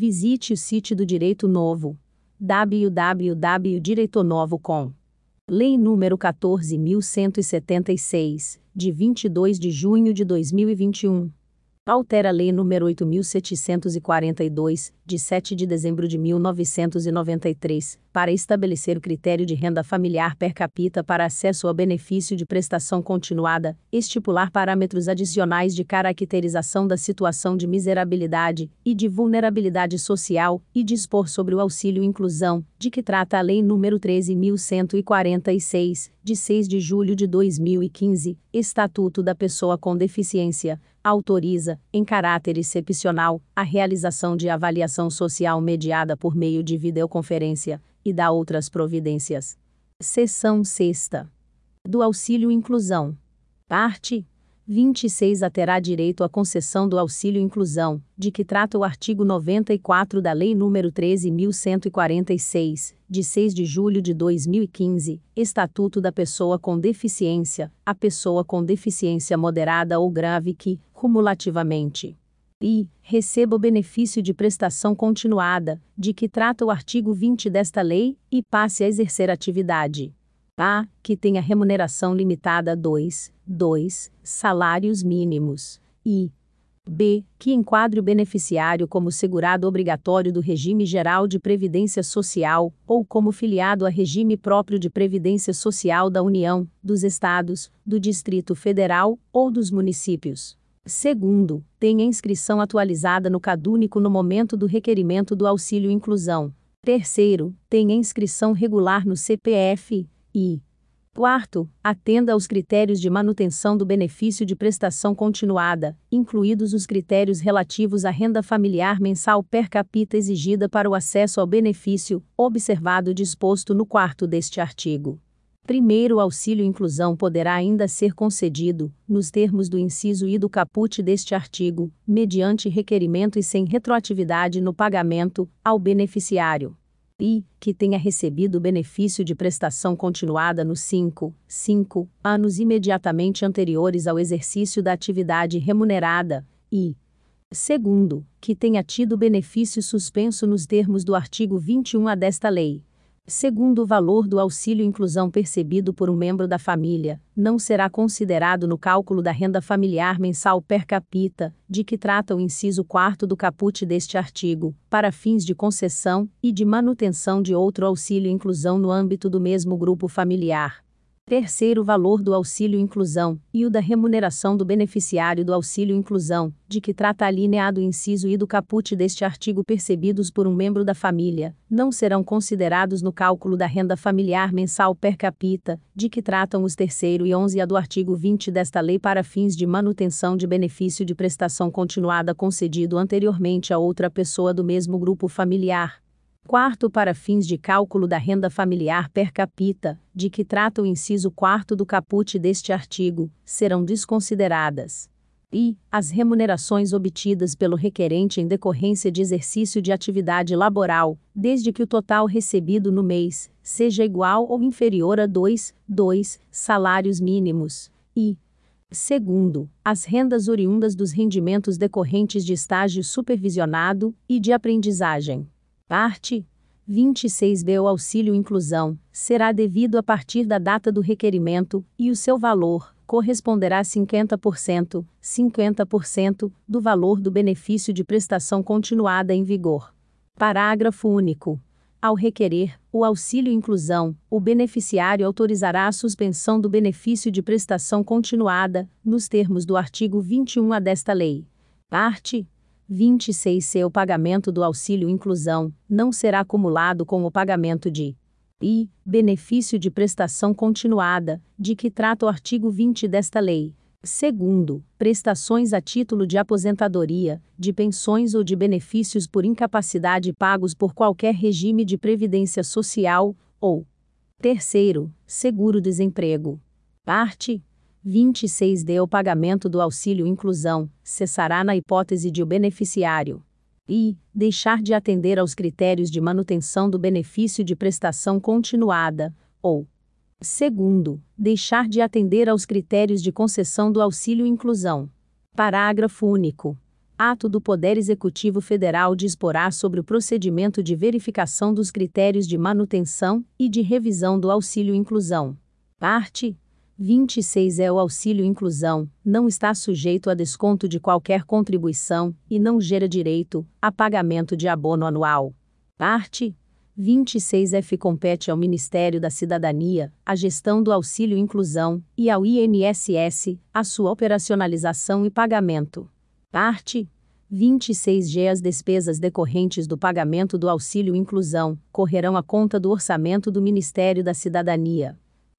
Visite o sítio do Direito Novo. www.direitonovo.com. Lei nº 14.176, de 22 de junho de 2021 altera a Lei nº 8.742, de 7 de dezembro de 1993, para estabelecer o critério de renda familiar per capita para acesso ao benefício de prestação continuada, estipular parâmetros adicionais de caracterização da situação de miserabilidade e de vulnerabilidade social e dispor sobre o auxílio inclusão, de que trata a Lei nº 13.146, de 6 de julho de 2015, Estatuto da Pessoa com Deficiência autoriza, em caráter excepcional, a realização de avaliação social mediada por meio de videoconferência e dá outras providências. Seção 6. Do Auxílio Inclusão. Parte 26 a terá direito à concessão do auxílio inclusão, de que trata o artigo 94 da Lei nº 13.146, de 6 de julho de 2015, Estatuto da Pessoa com Deficiência, a pessoa com deficiência moderada ou grave que, cumulativamente, e receba o benefício de prestação continuada, de que trata o artigo 20 desta lei, e passe a exercer atividade a. Que tenha remuneração limitada a 2, 2 salários mínimos. E B. Que enquadre o beneficiário como segurado obrigatório do regime geral de previdência social, ou como filiado a regime próprio de previdência social da União, dos Estados, do Distrito Federal ou dos municípios. Segundo, tenha inscrição atualizada no Cadúnico no momento do requerimento do auxílio inclusão. Terceiro, tenha inscrição regular no CPF, e Quarto, atenda aos critérios de manutenção do benefício de prestação continuada, incluídos os critérios relativos à renda familiar mensal per capita exigida para o acesso ao benefício, observado o disposto no quarto deste artigo. Primeiro, o auxílio inclusão poderá ainda ser concedido, nos termos do inciso I do caput deste artigo, mediante requerimento e sem retroatividade no pagamento, ao beneficiário e que tenha recebido o benefício de prestação continuada nos 5, 5 anos imediatamente anteriores ao exercício da atividade remunerada, e segundo, que tenha tido benefício suspenso nos termos do artigo 21A desta lei segundo o valor do auxílio inclusão percebido por um membro da família, não será considerado no cálculo da renda familiar mensal per capita, de que trata o inciso 4 do caput deste artigo, para fins de concessão e de manutenção de outro auxílio inclusão no âmbito do mesmo grupo familiar. Terceiro, valor do auxílio inclusão e o da remuneração do beneficiário do auxílio inclusão, de que trata a linha do inciso e do caput deste artigo percebidos por um membro da família, não serão considerados no cálculo da renda familiar mensal per capita, de que tratam os terceiro e 11 a do artigo 20 desta lei para fins de manutenção de benefício de prestação continuada concedido anteriormente a outra pessoa do mesmo grupo familiar Quarto, para fins de cálculo da renda familiar per capita, de que trata o inciso 4 do caput deste artigo, serão desconsideradas. E as remunerações obtidas pelo requerente em decorrência de exercício de atividade laboral, desde que o total recebido no mês seja igual ou inferior a 2, 2 salários mínimos. E Segundo, as rendas oriundas dos rendimentos decorrentes de estágio supervisionado e de aprendizagem. Parte 26b. O auxílio inclusão será devido a partir da data do requerimento e o seu valor corresponderá a 50%, 50% do valor do benefício de prestação continuada em vigor. Parágrafo único. Ao requerer o auxílio inclusão, o beneficiário autorizará a suspensão do benefício de prestação continuada, nos termos do artigo 21A desta lei. Parte 26C o pagamento do auxílio inclusão não será acumulado com o pagamento de I, benefício de prestação continuada, de que trata o artigo 20 desta lei. Segundo, prestações a título de aposentadoria, de pensões ou de benefícios por incapacidade pagos por qualquer regime de previdência social, ou terceiro, seguro-desemprego. Parte 26D. O pagamento do auxílio inclusão cessará na hipótese de o beneficiário e deixar de atender aos critérios de manutenção do benefício de prestação continuada, ou segundo, deixar de atender aos critérios de concessão do auxílio inclusão. Parágrafo único. Ato do Poder Executivo Federal disporá sobre o procedimento de verificação dos critérios de manutenção e de revisão do auxílio inclusão. Parte 26 é o auxílio inclusão, não está sujeito a desconto de qualquer contribuição e não gera direito a pagamento de abono anual. Parte 26F compete ao Ministério da Cidadania a gestão do auxílio inclusão e ao INSS a sua operacionalização e pagamento. Parte 26G As despesas decorrentes do pagamento do auxílio inclusão correrão à conta do orçamento do Ministério da Cidadania.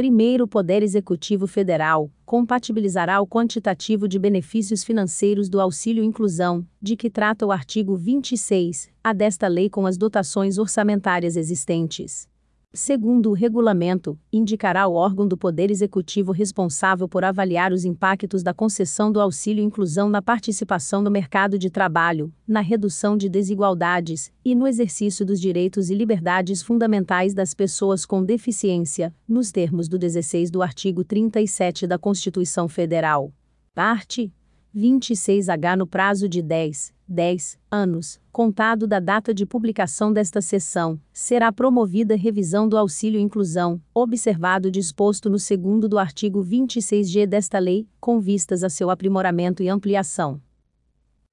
Primeiro, o Poder Executivo Federal compatibilizará o quantitativo de benefícios financeiros do auxílio inclusão, de que trata o artigo 26, a desta lei com as dotações orçamentárias existentes. Segundo o regulamento, indicará o órgão do Poder Executivo responsável por avaliar os impactos da concessão do auxílio inclusão na participação no mercado de trabalho, na redução de desigualdades e no exercício dos direitos e liberdades fundamentais das pessoas com deficiência, nos termos do 16 do artigo 37 da Constituição Federal. Parte 26H no prazo de 10, 10 anos, contado da data de publicação desta seção, será promovida revisão do auxílio inclusão, observado o disposto no segundo do artigo 26G desta lei, com vistas a seu aprimoramento e ampliação.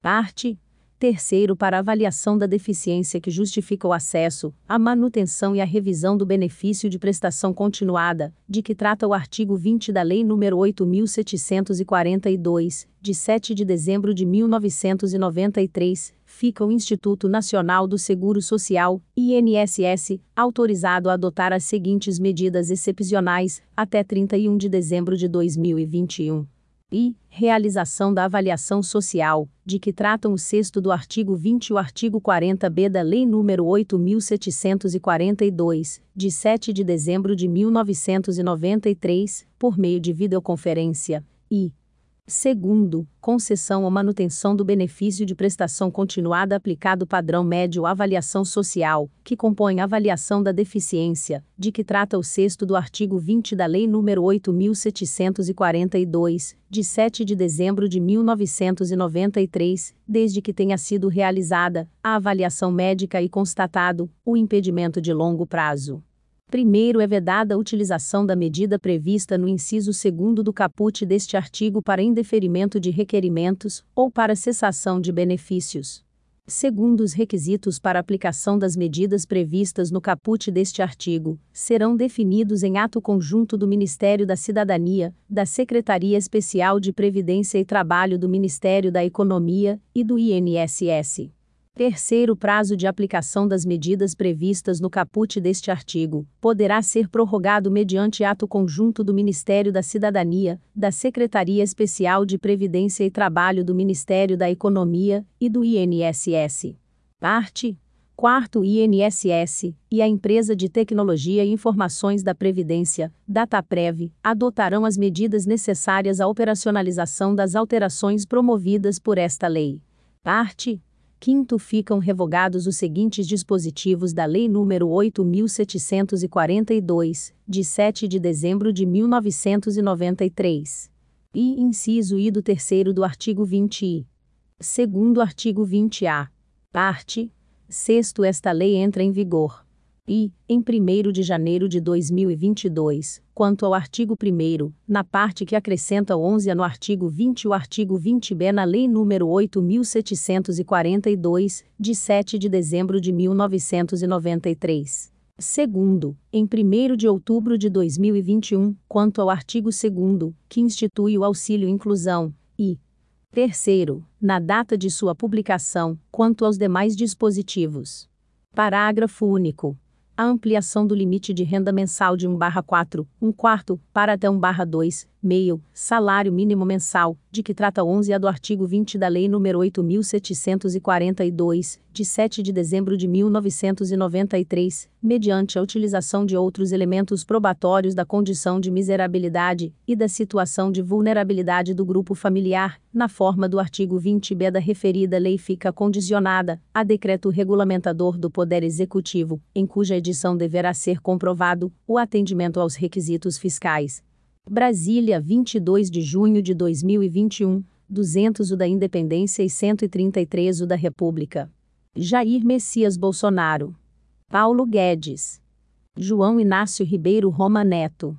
Parte Terceiro, para avaliação da deficiência que justifica o acesso, a manutenção e a revisão do benefício de prestação continuada, de que trata o artigo 20 da Lei nº 8.742, de 7 de dezembro de 1993, fica o Instituto Nacional do Seguro Social, INSS, autorizado a adotar as seguintes medidas excepcionais, até 31 de dezembro de 2021 e realização da avaliação social, de que tratam o sexto do artigo 20 e o artigo 40b da Lei nº 8.742, de 7 de dezembro de 1993, por meio de videoconferência, e Segundo, concessão ou manutenção do benefício de prestação continuada aplicado padrão médio avaliação social, que compõe a avaliação da deficiência, de que trata o sexto do artigo 20 da Lei nº 8.742, de 7 de dezembro de 1993, desde que tenha sido realizada a avaliação médica e constatado o impedimento de longo prazo. Primeiro é vedada a utilização da medida prevista no inciso 2 do caput deste artigo para indeferimento de requerimentos ou para cessação de benefícios. Segundo os requisitos para aplicação das medidas previstas no caput deste artigo, serão definidos em ato conjunto do Ministério da Cidadania, da Secretaria Especial de Previdência e Trabalho do Ministério da Economia e do INSS. Terceiro prazo de aplicação das medidas previstas no caput deste artigo poderá ser prorrogado mediante ato conjunto do Ministério da Cidadania, da Secretaria Especial de Previdência e Trabalho do Ministério da Economia e do INSS. Parte Quarto INSS e a empresa de tecnologia e informações da Previdência, Dataprev, adotarão as medidas necessárias à operacionalização das alterações promovidas por esta lei. Parte Quinto, ficam revogados os seguintes dispositivos da Lei nº 8.742, de 7 de dezembro de 1993. E inciso I do terceiro do artigo 20 Segundo artigo 20-A. Parte. Sexto, esta lei entra em vigor e, em 1 de janeiro de 2022, quanto ao artigo 1, na parte que acrescenta o 11 no artigo 20 e o artigo 20b na Lei nº 8.742, de 7 de dezembro de 1993. Segundo, em 1 de outubro de 2021, quanto ao artigo 2 que institui o auxílio inclusão, e, terceiro, na data de sua publicação, quanto aos demais dispositivos. Parágrafo único a ampliação do limite de renda mensal de 1/4, 1 quarto, para até 1/2, meio, salário mínimo mensal, de que trata 11 a do artigo 20 da Lei nº 8.742, de 7 de dezembro de 1993, mediante a utilização de outros elementos probatórios da condição de miserabilidade e da situação de vulnerabilidade do grupo familiar, na forma do artigo 20b da referida lei fica condicionada a decreto regulamentador do Poder Executivo, em cuja edição deverá ser comprovado o atendimento aos requisitos fiscais. Brasília, 22 de junho de 2021 200 o da Independência e 133 o da República. Jair Messias Bolsonaro. Paulo Guedes. João Inácio Ribeiro Roma Neto.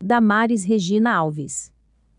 Damares Regina Alves.